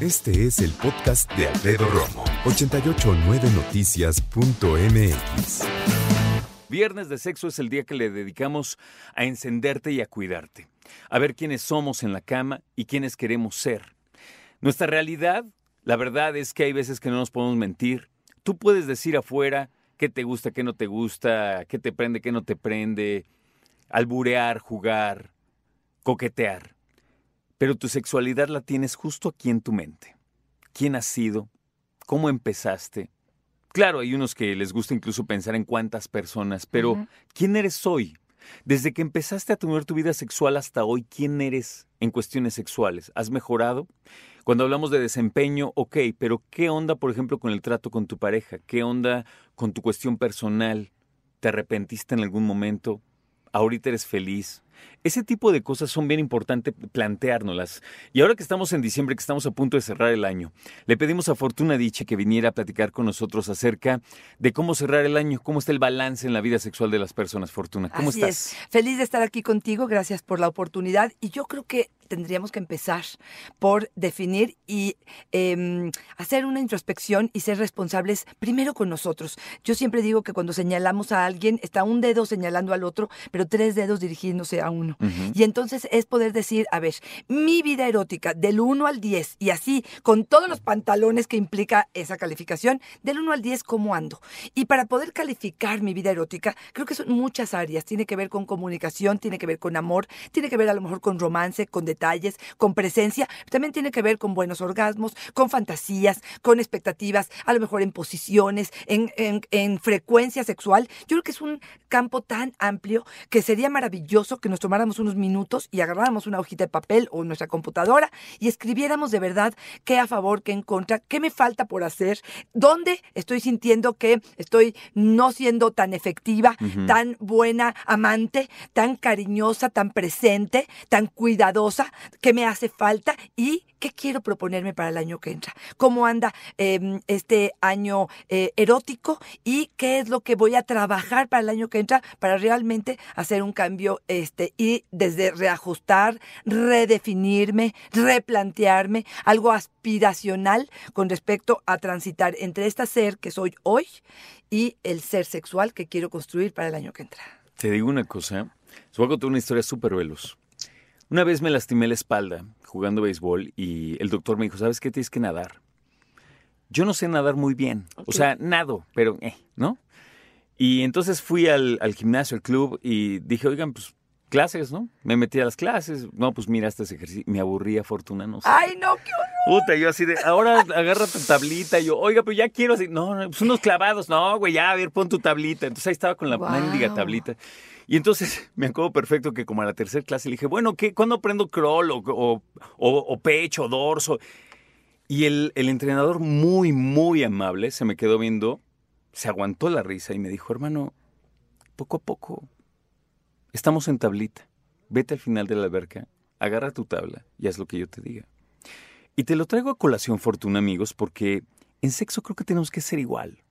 Este es el podcast de Alfredo Romo. 889noticias.mx. Viernes de sexo es el día que le dedicamos a encenderte y a cuidarte. A ver quiénes somos en la cama y quiénes queremos ser. Nuestra realidad, la verdad es que hay veces que no nos podemos mentir. Tú puedes decir afuera qué te gusta, qué no te gusta, qué te prende, qué no te prende, alburear, jugar, coquetear. Pero tu sexualidad la tienes justo aquí en tu mente. ¿Quién has sido? ¿Cómo empezaste? Claro, hay unos que les gusta incluso pensar en cuántas personas, pero ¿quién eres hoy? Desde que empezaste a tener tu vida sexual hasta hoy, ¿quién eres en cuestiones sexuales? ¿Has mejorado? Cuando hablamos de desempeño, ok, pero ¿qué onda, por ejemplo, con el trato con tu pareja? ¿Qué onda con tu cuestión personal? ¿Te arrepentiste en algún momento? ¿Ahorita eres feliz? Ese tipo de cosas son bien importantes planteárnoslas. Y ahora que estamos en diciembre, que estamos a punto de cerrar el año, le pedimos a Fortuna Diche que viniera a platicar con nosotros acerca de cómo cerrar el año, cómo está el balance en la vida sexual de las personas. Fortuna, ¿cómo Así estás? es. Feliz de estar aquí contigo, gracias por la oportunidad. Y yo creo que tendríamos que empezar por definir y eh, hacer una introspección y ser responsables primero con nosotros. Yo siempre digo que cuando señalamos a alguien, está un dedo señalando al otro, pero tres dedos dirigiéndose a uno. Y entonces es poder decir, a ver, mi vida erótica del 1 al 10 y así, con todos los pantalones que implica esa calificación, del 1 al 10, ¿cómo ando? Y para poder calificar mi vida erótica, creo que son muchas áreas. Tiene que ver con comunicación, tiene que ver con amor, tiene que ver a lo mejor con romance, con detalles, con presencia. También tiene que ver con buenos orgasmos, con fantasías, con expectativas, a lo mejor en posiciones, en, en- en frecuencia sexual. Yo creo que es un campo tan amplio que sería maravilloso que nos tomáramos unos minutos y agarráramos una hojita de papel o nuestra computadora y escribiéramos de verdad qué a favor, qué en contra, qué me falta por hacer, dónde estoy sintiendo que estoy no siendo tan efectiva, tan buena amante, tan cariñosa, tan presente, tan cuidadosa, qué me hace falta y qué quiero proponerme para el año que entra. Cómo anda eh, este año eh, erótico y qué es lo que voy a trabajar para el año que entra para realmente hacer un cambio este, y desde reajustar, redefinirme, replantearme, algo aspiracional con respecto a transitar entre esta ser que soy hoy y el ser sexual que quiero construir para el año que entra. Te digo una cosa, os voy a contar una historia súper veloz. Una vez me lastimé la espalda jugando béisbol y el doctor me dijo, ¿sabes qué? Tienes que nadar. Yo no sé nadar muy bien, o sea, nado, pero, eh, ¿no? Y entonces fui al, al gimnasio, al club, y dije, oigan, pues clases, ¿no? Me metí a las clases. No, pues mira, este ejercicio. Me aburría, Fortuna, no sé. ¡Ay, no, qué horror! Puta, yo así de, ahora agarra tu tablita. Y yo, oiga, pero ya quiero así. No, no, pues unos clavados. No, güey, ya, a ver, pon tu tablita. Entonces ahí estaba con la Guau. mendiga tablita. Y entonces me acuerdo perfecto que como a la tercera clase le dije, bueno, ¿qué? ¿Cuándo aprendo crawl o, o, o- pecho o dorso? Y el, el entrenador muy, muy amable se me quedó viendo, se aguantó la risa y me dijo, hermano, poco a poco, estamos en tablita. Vete al final de la alberca, agarra tu tabla y haz lo que yo te diga. Y te lo traigo a colación, Fortuna, amigos, porque en sexo creo que tenemos que ser igual.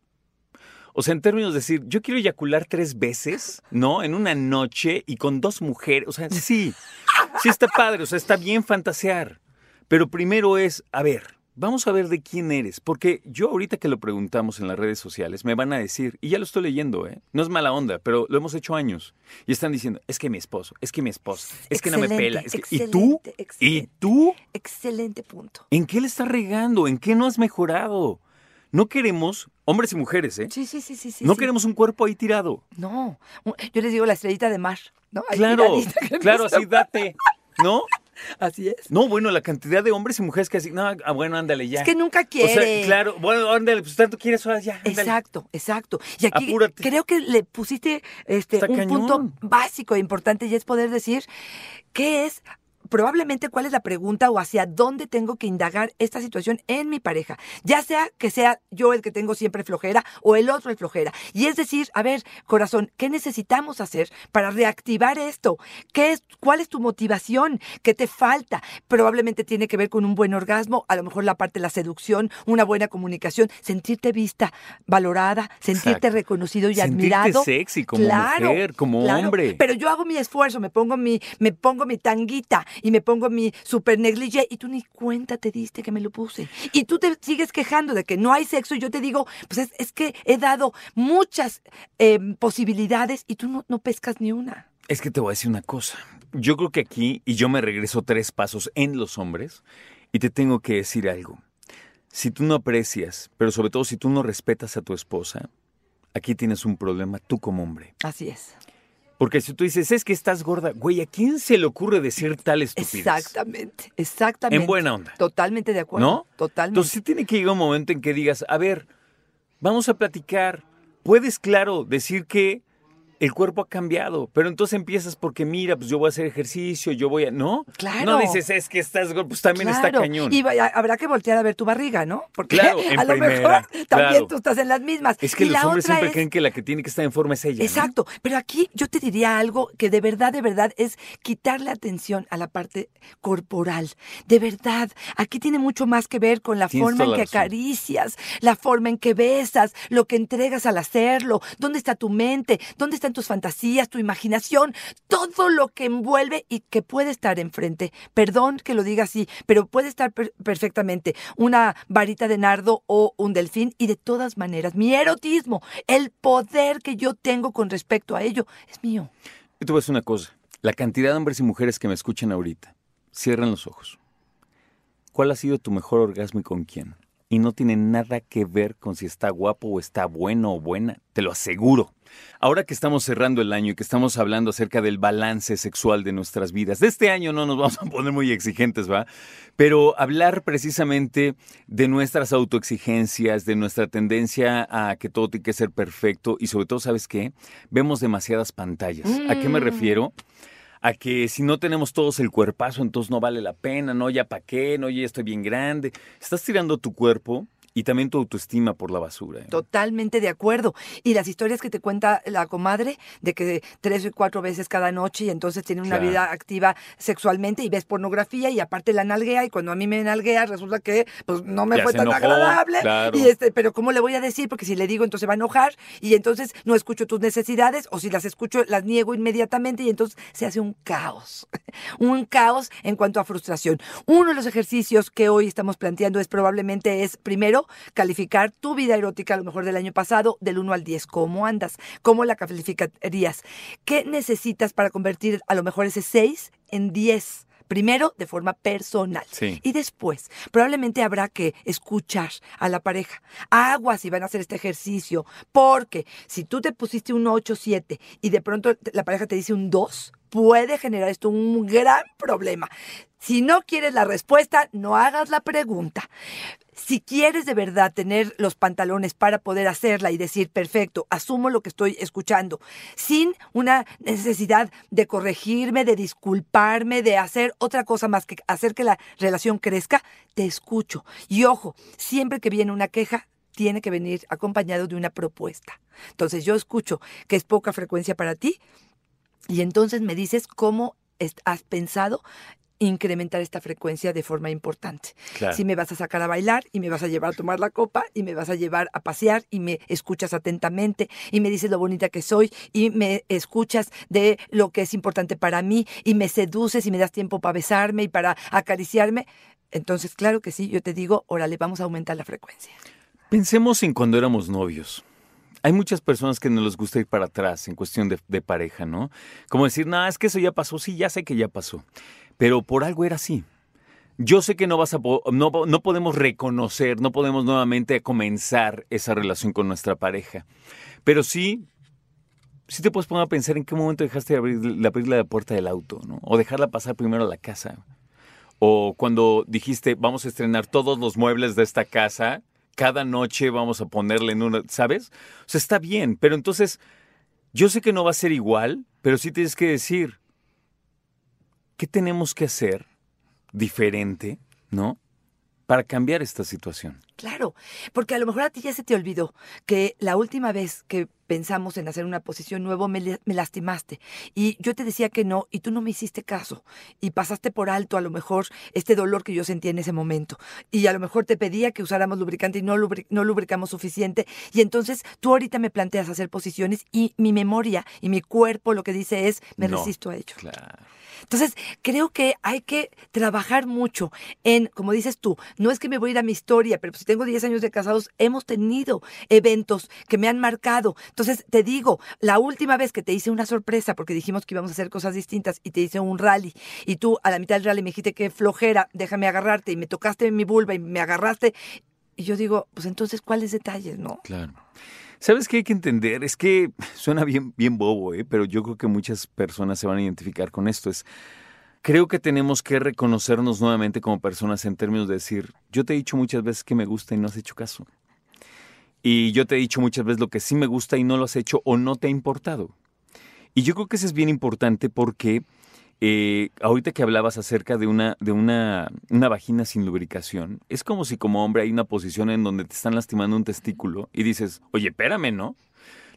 O sea, en términos de decir, yo quiero eyacular tres veces, ¿no? En una noche y con dos mujeres. O sea, sí, sí está padre, o sea, está bien fantasear. Pero primero es, a ver, vamos a ver de quién eres. Porque yo ahorita que lo preguntamos en las redes sociales, me van a decir, y ya lo estoy leyendo, ¿eh? No es mala onda, pero lo hemos hecho años. Y están diciendo, es que mi esposo, es que mi esposa, es que no me Excelente, pela. es que- ¿Y tú? excelente, ¿Y excelente. tú? Excelente punto. ¿En qué le estás regando? ¿En qué no has mejorado? No queremos, hombres y mujeres, ¿eh? Sí, sí, sí, sí. sí no sí. queremos un cuerpo ahí tirado. No, yo les digo la estrellita de mar, ¿no? Ahí Claro, claro, así date, ¿no? Así es. No, bueno, la cantidad de hombres y mujeres que así, no, ah, bueno, ándale ya. Es que nunca O quiere. sea, claro, bueno, ándale, pues tanto quieres, ahora ya, ándale. Exacto, exacto. Y aquí Apúrate. creo que le pusiste este, Está un cañón. punto básico e importante y es poder decir qué es probablemente cuál es la pregunta o hacia dónde tengo que indagar esta situación en mi pareja. Ya sea que sea yo el que tengo siempre flojera o el otro el flojera. Y es decir, a ver, corazón, ¿qué necesitamos hacer para reactivar esto? ¿Qué es, ¿Cuál es tu motivación? ¿Qué te falta? Probablemente tiene que ver con un buen orgasmo, a lo mejor la parte de la seducción, una buena comunicación, sentirte vista, valorada, sentirte Exacto. reconocido y Sentirte admirado. sexy como mujer, como hombre. Pero yo hago mi esfuerzo, me pongo mi, me pongo mi tanguita y me pongo mi super negligé y tú ni cuenta te diste que me lo puse. Y tú te sigues quejando de que no hay sexo y yo te digo, pues es, es que he dado muchas eh, posibilidades y tú no, no pescas ni una. Es que te voy a decir una cosa. Yo creo que aquí, y yo me regreso tres pasos en los hombres, y te tengo que decir algo. Si tú no aprecias, pero sobre todo si tú no respetas a tu esposa, aquí tienes un problema tú como hombre. Así es. Porque si tú dices, es que estás gorda, güey, ¿a quién se le ocurre decir tal estupidez? Exactamente, exactamente. En buena onda. Totalmente de acuerdo. ¿No? Totalmente. Entonces sí tiene que llegar un momento en que digas, a ver, vamos a platicar. Puedes, claro, decir que el cuerpo ha cambiado, pero entonces empiezas porque mira, pues yo voy a hacer ejercicio, yo voy a... ¿No? Claro. No dices, es que estás pues también está cañón. Y vaya- habrá que voltear a ver tu barriga, ¿no? Porque Claro, en a lo primera, mejor también claro. tú estás en las mismas. Es que Y los la hombres siempre es- creen que la que tiene que estar en forma es ella. ¿no? Exacto, pero aquí yo te diría algo que de verdad, de verdad es quitarle atención a la parte corporal. De verdad, aquí tiene mucho más que ver con la Tienes forma en que la acaricias, la forma en que besas, lo que entregas al hacerlo, dónde está tu mente, dónde están tus fantasías, tu imaginación, todo lo que envuelve y que puede estar enfrente. Perdón que lo diga así, pero puede estar per- perfectamente una varita de nardo o un delfín y de todas maneras, mi erotismo, el poder que yo tengo con respecto a ello, es mío. Voy a decir una cosa. La cantidad de hombres y mujeres que me escuchan ahorita, cierran los ojos. ¿Cuál ha sido tu mejor orgasmo y con quién? Y no tiene nada que ver con si está guapo o está bueno o buena, te lo aseguro. Ahora que estamos cerrando el año y que estamos hablando acerca del balance sexual de nuestras vidas, de este año no nos vamos a poner muy exigentes, ¿va? Pero hablar precisamente de nuestras autoexigencias, de nuestra tendencia a que todo tiene que ser perfecto y sobre todo, ¿sabes qué? Vemos demasiadas pantallas. ¿A qué me refiero? A que si no tenemos todos el cuerpazo, entonces no vale la pena, no, ya pa' qué, no, ya estoy bien grande. Estás tirando tu cuerpo y también tu autoestima por la basura. ¿eh? Totalmente de acuerdo. Y las historias que te cuenta la comadre de que tres o cuatro veces cada noche y entonces tiene una Claro. vida activa sexualmente y ves pornografía y aparte la nalguea y cuando a mí me nalguea resulta que pues no me Ya fue tan enojó, agradable. claro. Y este, pero ¿cómo le voy a decir? Porque si le digo entonces va a enojar y entonces no escucho tus necesidades o si las escucho las niego inmediatamente y entonces se hace un caos. un caos en cuanto a frustración. Uno de los ejercicios que hoy estamos planteando es probablemente es primero calificar tu vida erótica a lo mejor del año pasado del 1 al 10. ¿Cómo andas? ¿Cómo la calificarías? ¿Qué necesitas para convertir a lo mejor ese 6 en 10? Primero, de forma personal. Sí. Y después, probablemente habrá que escuchar a la pareja. Aguas si van a hacer este ejercicio. Porque si tú te pusiste un 8, 7 y de pronto la pareja te dice un 2, puede generar esto un gran problema. Si no quieres la respuesta, no hagas la pregunta. Si quieres de verdad tener los pantalones para poder hacerla y decir, perfecto, asumo lo que estoy escuchando, sin una necesidad de corregirme, de disculparme, de hacer otra cosa más que hacer que la relación crezca, te escucho. Y ojo, siempre que viene una queja, tiene que venir acompañado de una propuesta. Entonces yo escucho que es poca frecuencia para ti y entonces me dices cómo has pensado incrementar esta frecuencia de forma importante. Claro. Si me vas a sacar a bailar y me vas a llevar a tomar la copa y me vas a llevar a pasear y me escuchas atentamente y me dices lo bonita que soy y me escuchas de lo que es importante para mí y me seduces y me das tiempo para besarme y para acariciarme, entonces claro que sí, yo te digo, órale, vamos a aumentar la frecuencia. Pensemos en cuando éramos novios. Hay muchas personas que no les gusta ir para atrás en cuestión de, de pareja, ¿no? Como decir, no, es que eso ya pasó, sí, ya sé que ya pasó, pero por algo era así. Yo sé que no vas a no, no podemos reconocer, no podemos nuevamente comenzar esa relación con nuestra pareja, pero sí, sí te puedes poner a pensar en qué momento dejaste de abrir, de abrirle la puerta del auto, ¿no? O dejarla pasar primero a la casa. O cuando dijiste, vamos a estrenar todos los muebles de esta casa, cada noche vamos a ponerle en una, ¿sabes? O sea, está bien, pero entonces, yo sé que no va a ser igual, pero sí tienes que decir, ¿qué tenemos que hacer diferente, ¿no? Para cambiar esta situación. Claro, porque a lo mejor a ti ya se te olvidó que la última vez que pensamos en hacer una posición nueva me, lastimaste y yo te decía que no y tú no me hiciste caso y pasaste por alto a lo mejor este dolor que yo sentía en ese momento y a lo mejor te pedía que usáramos lubricante y no, no lubricamos suficiente y entonces tú ahorita me planteas hacer posiciones y mi memoria y mi cuerpo lo que dice es me No. resisto a ello. Claro. Entonces, creo que hay que trabajar mucho en, como dices tú, no es que me voy a ir a mi historia, pero si tengo 10 años de casados, hemos tenido eventos que me han marcado. Entonces, te digo, la última vez que te hice una sorpresa, porque dijimos que íbamos a hacer cosas distintas y te hice un rally, y tú a la mitad del rally me dijiste que flojera, déjame agarrarte, y me tocaste en mi vulva y me agarraste, y yo digo, pues entonces, ¿cuáles detalles, no? Claro. ¿Sabes qué hay que entender? Es que suena bien, bien bobo, ¿eh? pero yo creo que muchas personas se van a identificar con esto. Es, creo que tenemos que reconocernos nuevamente como personas en términos de decir, yo te he dicho muchas veces que me gusta y no has hecho caso. Y yo te he dicho muchas veces lo que sí me gusta y no lo has hecho o no te ha importado. Y yo creo que eso es bien importante porque eh, ahorita que hablabas acerca de una, de una, una vagina sin lubricación, es como si como hombre hay una posición en donde te están lastimando un testículo y dices, oye, espérame, ¿no?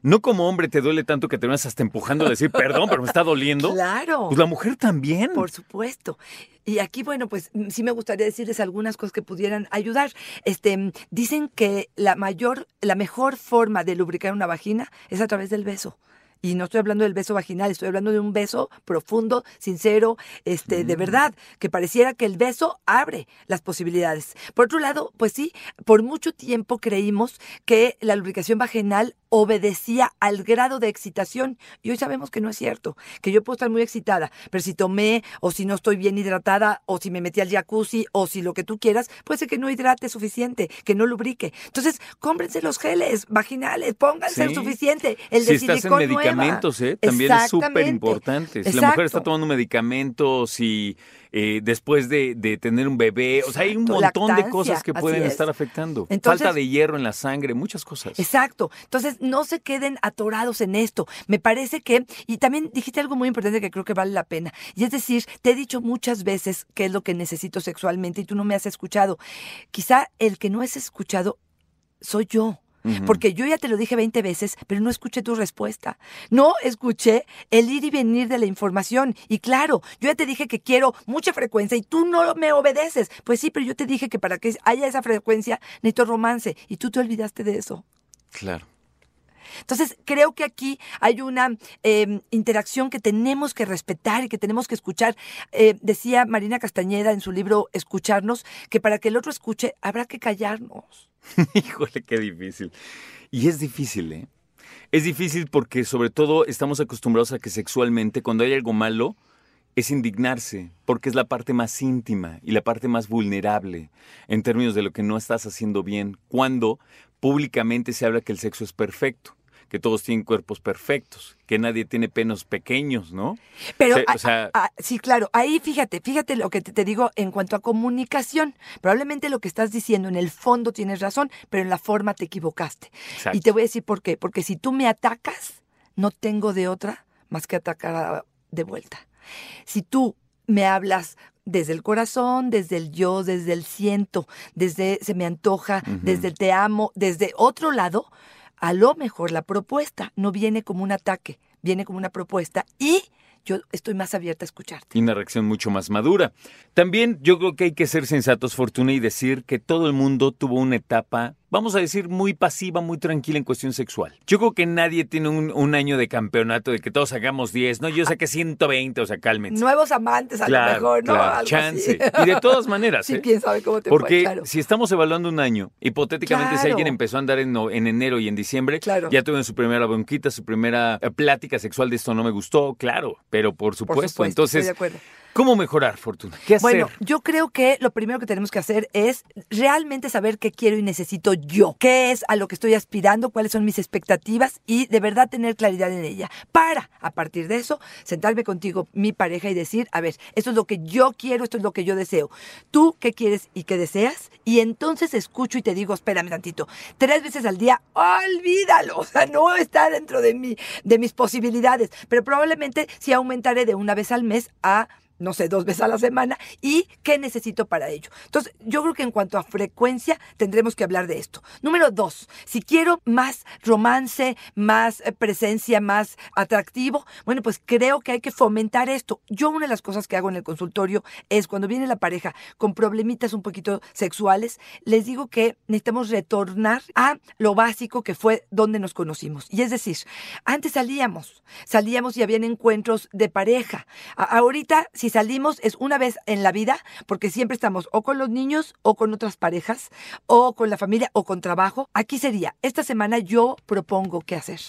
No como hombre te duele tanto que te vas hasta empujando a decir, perdón, pero me está doliendo. Claro. Pues la mujer también. Por supuesto. Y aquí, bueno, pues mm, sí me gustaría decirles algunas cosas que pudieran ayudar. Este, mm, dicen que la mayor, la mejor forma de lubricar una vagina es a través del beso. Y no estoy hablando del beso vaginal, estoy hablando de un beso profundo, sincero, este, de verdad, que pareciera que el beso abre las posibilidades. Por otro lado, pues sí, por mucho tiempo creímos que la lubricación vaginal obedecía al grado de excitación y hoy sabemos que no es cierto, que yo puedo estar muy excitada, pero si tomé o si no estoy bien hidratada o si me metí al jacuzzi o si lo que tú quieras, puede ser que no hidrate suficiente, que no lubrique. Entonces, cómprense los geles vaginales, pónganse el Sí. suficiente, el si de estás en medicamentos, ¿eh? también es súper importante. Si la mujer está tomando medicamentos y eh, después de, de tener un bebé, o sea, hay un montón de cosas que pueden es. estar afectando. Entonces- Falta de hierro en la sangre, muchas cosas. Exacto. Entonces, no se queden atorados en esto. Me parece que, y también dijiste algo muy importante que creo que vale la pena. Y es decir, te he dicho muchas veces qué es lo que necesito sexualmente y tú no me has escuchado. Quizá el que no has escuchado soy yo. Porque yo ya te lo dije 20 veces, pero no escuché tu respuesta. No escuché el ir y venir de la información. Y claro, yo ya te dije que quiero mucha frecuencia y tú no me obedeces. Pues sí, pero yo te dije que para que haya esa frecuencia necesito romance. Y tú te olvidaste de eso. Claro. Entonces, creo que aquí hay una eh, interacción que tenemos que respetar y que tenemos que escuchar. Eh, decía Marina Castañeda en su libro Escucharnos, que para que el otro escuche habrá que callarnos. Híjole, qué difícil. Y es difícil, ¿eh? Es difícil porque sobre todo estamos acostumbrados a que sexualmente cuando hay algo malo es indignarse, porque es la parte más íntima y la parte más vulnerable en términos de lo que no estás haciendo bien, cuando públicamente se habla que el sexo es perfecto, que todos tienen cuerpos perfectos, que nadie tiene penos pequeños, ¿no? Pero, Sí, o a- sea- a- a- sí, claro, ahí fíjate, fíjate lo que te, te digo en cuanto a comunicación. Probablemente lo que estás diciendo en el fondo tienes razón, pero en la forma te equivocaste. Exacto. Y te voy a decir por qué. Porque si tú me atacas, no tengo de otra más que atacar de vuelta. Si tú me hablas desde el corazón, desde el yo, desde el siento, desde se me antoja, desde el te amo, desde otro lado, a lo mejor la propuesta no viene como un ataque, viene como una propuesta y yo estoy más abierta a escucharte. y una reacción mucho más madura. También yo creo que hay que ser sensatos, Fortuna, y decir que todo el mundo tuvo una etapa, vamos a decir, muy pasiva, muy tranquila en cuestión sexual. Yo creo que nadie tiene un, un año de campeonato de que todos hagamos 10, no, yo saqué 120, o sea, cálmense. Nuevos amantes a Claro, lo mejor, ¿no? claro, Algo chance. así. Y de todas maneras, Sí, ¿eh? quién sabe cómo te fue, Porque claro. si estamos evaluando un año, hipotéticamente si alguien empezó a andar en, enero y en diciembre, Claro. ya tuvieron su primera bronquita, su primera eh, plática sexual de esto no me gustó, claro, pero por supuesto. supuesto, Entonces, estoy de acuerdo. ¿Cómo mejorar, Fortuna? ¿Qué hacer? Bueno, yo creo que lo primero que tenemos que hacer es realmente saber qué quiero y necesito yo, qué es a lo que estoy aspirando, cuáles son mis expectativas y de verdad tener claridad en ella. Para, a partir de eso, sentarme contigo, mi pareja, y decir, a ver, esto es lo que yo quiero, esto es lo que yo deseo. ¿Tú qué quieres y qué deseas? Y entonces escucho y te digo, espérame tantito, tres veces al día, olvídalo, o sea, no está dentro de, mi, de mis posibilidades, pero probablemente sí aumentaré de una vez al mes a no sé, dos veces a la semana y qué necesito para ello. Entonces, yo creo que en cuanto a frecuencia tendremos que hablar de esto. Número dos, si quiero más romance, más eh, presencia, más atractivo, bueno, pues creo que hay que fomentar esto. Yo una de las cosas que hago en el consultorio es cuando viene la pareja con problemitas un poquito sexuales, les digo que necesitamos retornar a lo básico que fue donde nos conocimos. Y es decir, antes salíamos, salíamos y habían encuentros de pareja. Ahorita, si salimos, es una vez en la vida, porque siempre estamos o con los niños o con otras parejas, o con la familia o con trabajo. Aquí sería, esta semana yo propongo qué hacer.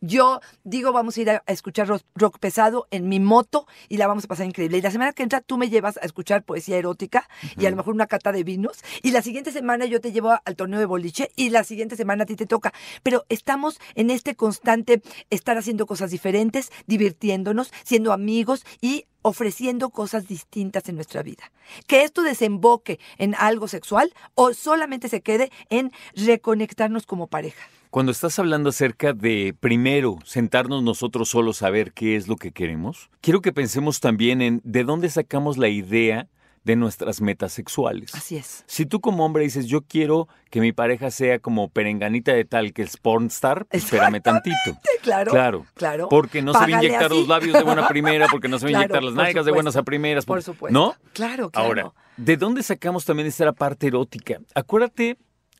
Yo digo, vamos a ir a, escuchar rock, rock pesado en mi moto y la vamos a pasar increíble. Y la semana que entra tú me llevas a escuchar poesía erótica y a lo mejor una cata de vinos. Y la siguiente semana yo te llevo al torneo de boliche y la siguiente semana a ti te toca. Pero estamos en este constante estar haciendo cosas diferentes, divirtiéndonos, siendo amigos y ofreciendo cosas distintas en nuestra vida. Que esto desemboque en algo sexual o solamente se quede en reconectarnos como pareja. Cuando estás hablando acerca de primero sentarnos nosotros solos a ver qué es lo que queremos, quiero que pensemos también en de dónde sacamos la idea de nuestras metas sexuales. Así es. Si tú como hombre dices, yo quiero que mi pareja sea como perenganita de tal que es pornstar, pues espérame tantito. Claro. Claro. Claro. Porque no se va a inyectar así. los labios de buena primera, porque no se va a Claro, inyectar las por nalgas de buenas a primeras. Por porque- supuesto. ¿No? Claro, claro. Ahora, ¿de dónde sacamos también esta parte erótica? Acuérdate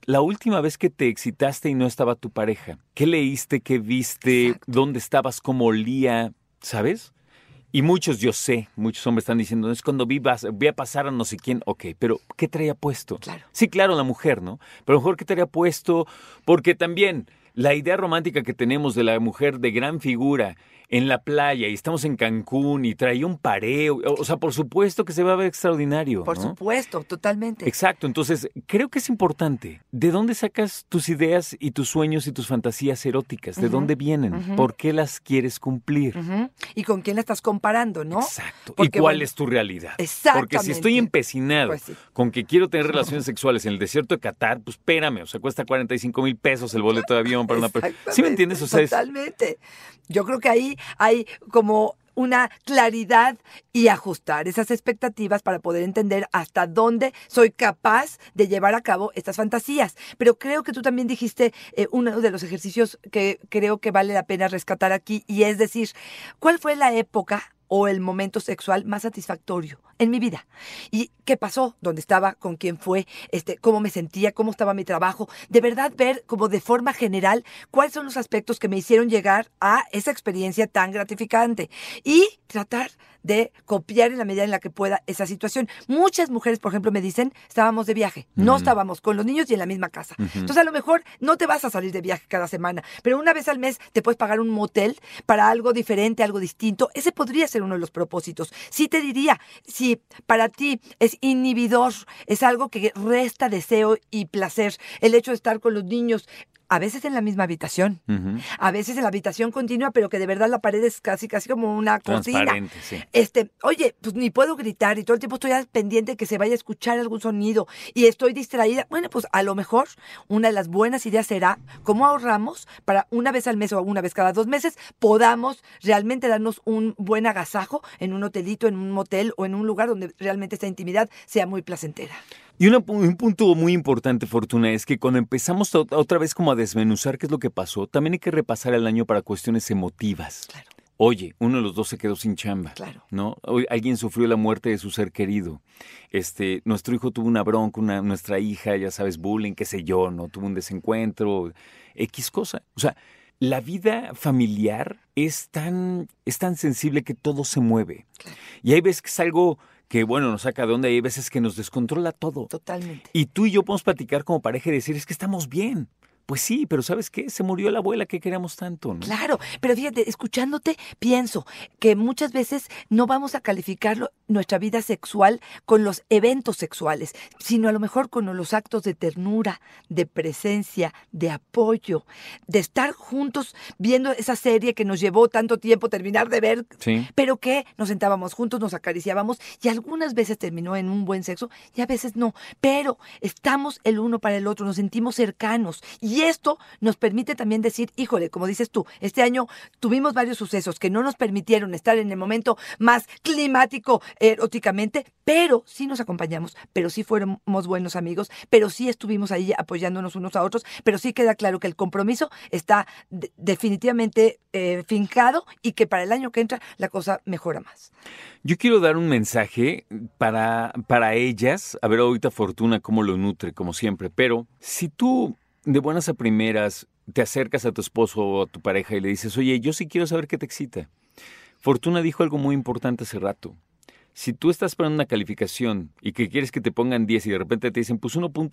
la última vez que te excitaste y no estaba tu pareja. ¿Qué leíste? ¿Qué viste? Exacto. ¿Dónde estabas? ¿Cómo olía? ¿Sabes? Y muchos, yo sé, muchos hombres están diciendo, es cuando vi, vi a pasar a no sé quién, ok, pero ¿qué traía puesto? Claro. Sí, claro, la mujer, ¿no? Pero a lo mejor ¿qué traía puesto? Porque también la idea romántica que tenemos de la mujer de gran figura en la playa y estamos en Cancún y traía un pareo, o sea, por supuesto que se va a ver extraordinario. Por ¿no? supuesto, totalmente. Exacto, entonces creo que es importante. ¿De dónde sacas tus ideas y tus sueños y tus fantasías eróticas? ¿De dónde vienen? ¿Por qué las quieres cumplir? ¿Y con quién la estás comparando, no? Exacto. Porque, ¿Y cuál bueno, es tu realidad? Porque Exactamente. si estoy empecinado Pues sí. con que quiero tener relaciones sexuales en el desierto de Qatar, pues espérame, o sea, cuesta 45 mil pesos el boleto de avión para una persona. ¿Sí me entiendes? O sea, es- Totalmente. Yo creo que ahí hay como una claridad y ajustar esas expectativas para poder entender hasta dónde soy capaz de llevar a cabo estas fantasías. Pero creo que tú también dijiste eh, uno de los ejercicios que creo que vale la pena rescatar aquí y es decir, ¿cuál fue la época o el momento sexual más satisfactorio en mi vida. ¿Y qué pasó? ¿Dónde estaba? ¿Con quién fue? Este, ¿Cómo me sentía? ¿Cómo estaba mi trabajo? De verdad ver como de forma general cuáles son los aspectos que me hicieron llegar a esa experiencia tan gratificante y tratar de copiar en la medida en la que pueda esa situación. Muchas mujeres, por ejemplo, me dicen, estábamos de viaje, no estábamos con los niños y en la misma casa. Entonces, a lo mejor no te vas a salir de viaje cada semana, pero una vez al mes te puedes pagar un motel para algo diferente, algo distinto. Ese podría ser uno de los propósitos. Sí te diría, si para ti es inhibidor, es algo que resta deseo y placer, el hecho de estar con los niños, a veces en la misma habitación, a veces en la habitación continua, pero que de verdad la pared es casi, casi como una. Transparente, sí. Este, oye, pues ni puedo gritar y todo el tiempo estoy pendiente de que se vaya a escuchar algún sonido y estoy distraída. Bueno, pues a lo mejor una de las buenas ideas será cómo ahorramos para una vez al mes o una vez cada dos meses podamos realmente darnos un buen agasajo en un hotelito, en un motel o en un lugar donde realmente esta intimidad sea muy placentera. Y una un punto muy importante, Fortuna, es que cuando empezamos otra vez como a desmenuzar qué es lo que pasó, también hay que repasar el año para cuestiones emotivas. Claro. Oye, uno de los dos se quedó sin chamba. Claro. ¿No? Alguien sufrió la muerte de su ser querido. Este, nuestro hijo tuvo una bronca, una, nuestra hija, ya sabes, bullying, qué sé yo, ¿no? Tuvo un desencuentro, X cosa. O sea, la vida familiar es tan, es tan sensible que todo se mueve. Y hay veces que es algo que, bueno, nos saca de onda y hay veces que nos descontrola todo. Totalmente. Y tú y yo podemos platicar como pareja y decir, es que estamos bien. Pues sí, pero ¿sabes qué? Se murió la abuela que queríamos tanto, ¿no? Claro, pero fíjate, escuchándote, pienso que muchas veces no vamos a calificar lo- nuestra vida sexual con los eventos sexuales, sino a lo mejor con los actos de ternura, de presencia, de apoyo, de estar juntos viendo esa serie que nos llevó tanto tiempo terminar de ver, Sí. pero que nos sentábamos juntos, nos acariciábamos y algunas veces terminó en un buen sexo y a veces no, pero estamos el uno para el otro, nos sentimos cercanos y Y esto nos permite también decir, híjole, como dices tú, este año tuvimos varios sucesos que no nos permitieron estar en el momento más climático eróticamente, pero sí nos acompañamos, pero sí fuimos buenos amigos, pero sí estuvimos ahí apoyándonos unos a otros, pero sí queda claro que el compromiso está definitivamente eh, y que para el año que entra la cosa mejora más. Yo quiero dar un mensaje para, para ellas, a ver ahorita Fortuna cómo lo nutre, como siempre, pero si tú de buenas a primeras te acercas a tu esposo o a tu pareja y le dices, oye, yo sí quiero saber qué te excita. Fortuna dijo algo muy importante hace rato. Si tú estás esperando una calificación y que quieres que te pongan 10 y de repente te dicen, pues 1.5,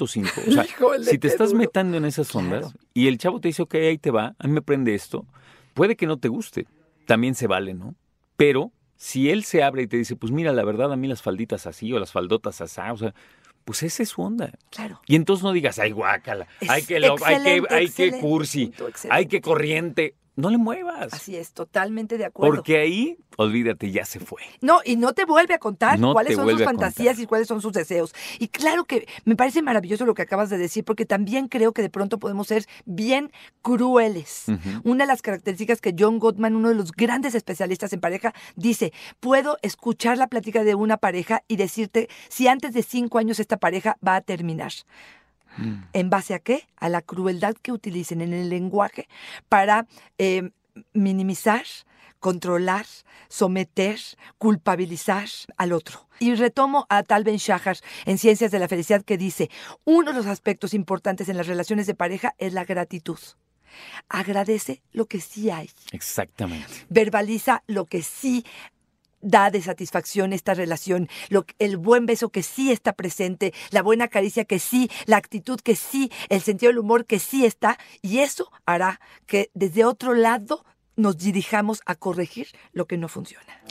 o sea, si te estás metiendo en esas ondas y el chavo te dice, ok, ahí te va, a mí me prende esto, puede que no te guste, también se vale, ¿no? Pero si él se abre y te dice, pues mira, la verdad a mí las falditas así o las faldotas así, o sea, pues esa es su onda. Claro. Y entonces no digas, ay, guácala, hay que, lo, hay que, hay que cursi, hay que corriente no le muevas. Así es, totalmente de acuerdo. Porque ahí, olvídate, ya se fue. No, y no te vuelve a contar cuáles son sus fantasías y cuáles son sus deseos. Y claro que me parece maravilloso lo que acabas de decir, porque también creo que de pronto podemos ser bien crueles. Una de las características que John Gottman, uno de los grandes especialistas en pareja, dice, puedo escuchar la plática de una pareja y decirte si antes de cinco años esta pareja va a terminar. Mm. ¿En base a qué? A la crueldad que utilicen en el lenguaje para eh, minimizar, controlar, someter, culpabilizar al otro. Y retomo a Tal Ben Shahar en Ciencias de la Felicidad que dice, uno de los aspectos importantes en las relaciones de pareja es la gratitud. Agradece lo que sí hay. Exactamente. Verbaliza lo que sí da de satisfacción esta relación, lo, el buen beso que sí está presente, la buena caricia que sí, la actitud que sí, el sentido del humor que sí está, y eso hará que desde otro lado nos dirijamos a corregir lo que no funciona.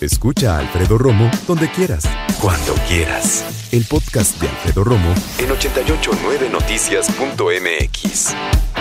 Escucha a Alfredo Romo donde quieras, cuando quieras. El podcast de Alfredo Romo en 889noticias.mx.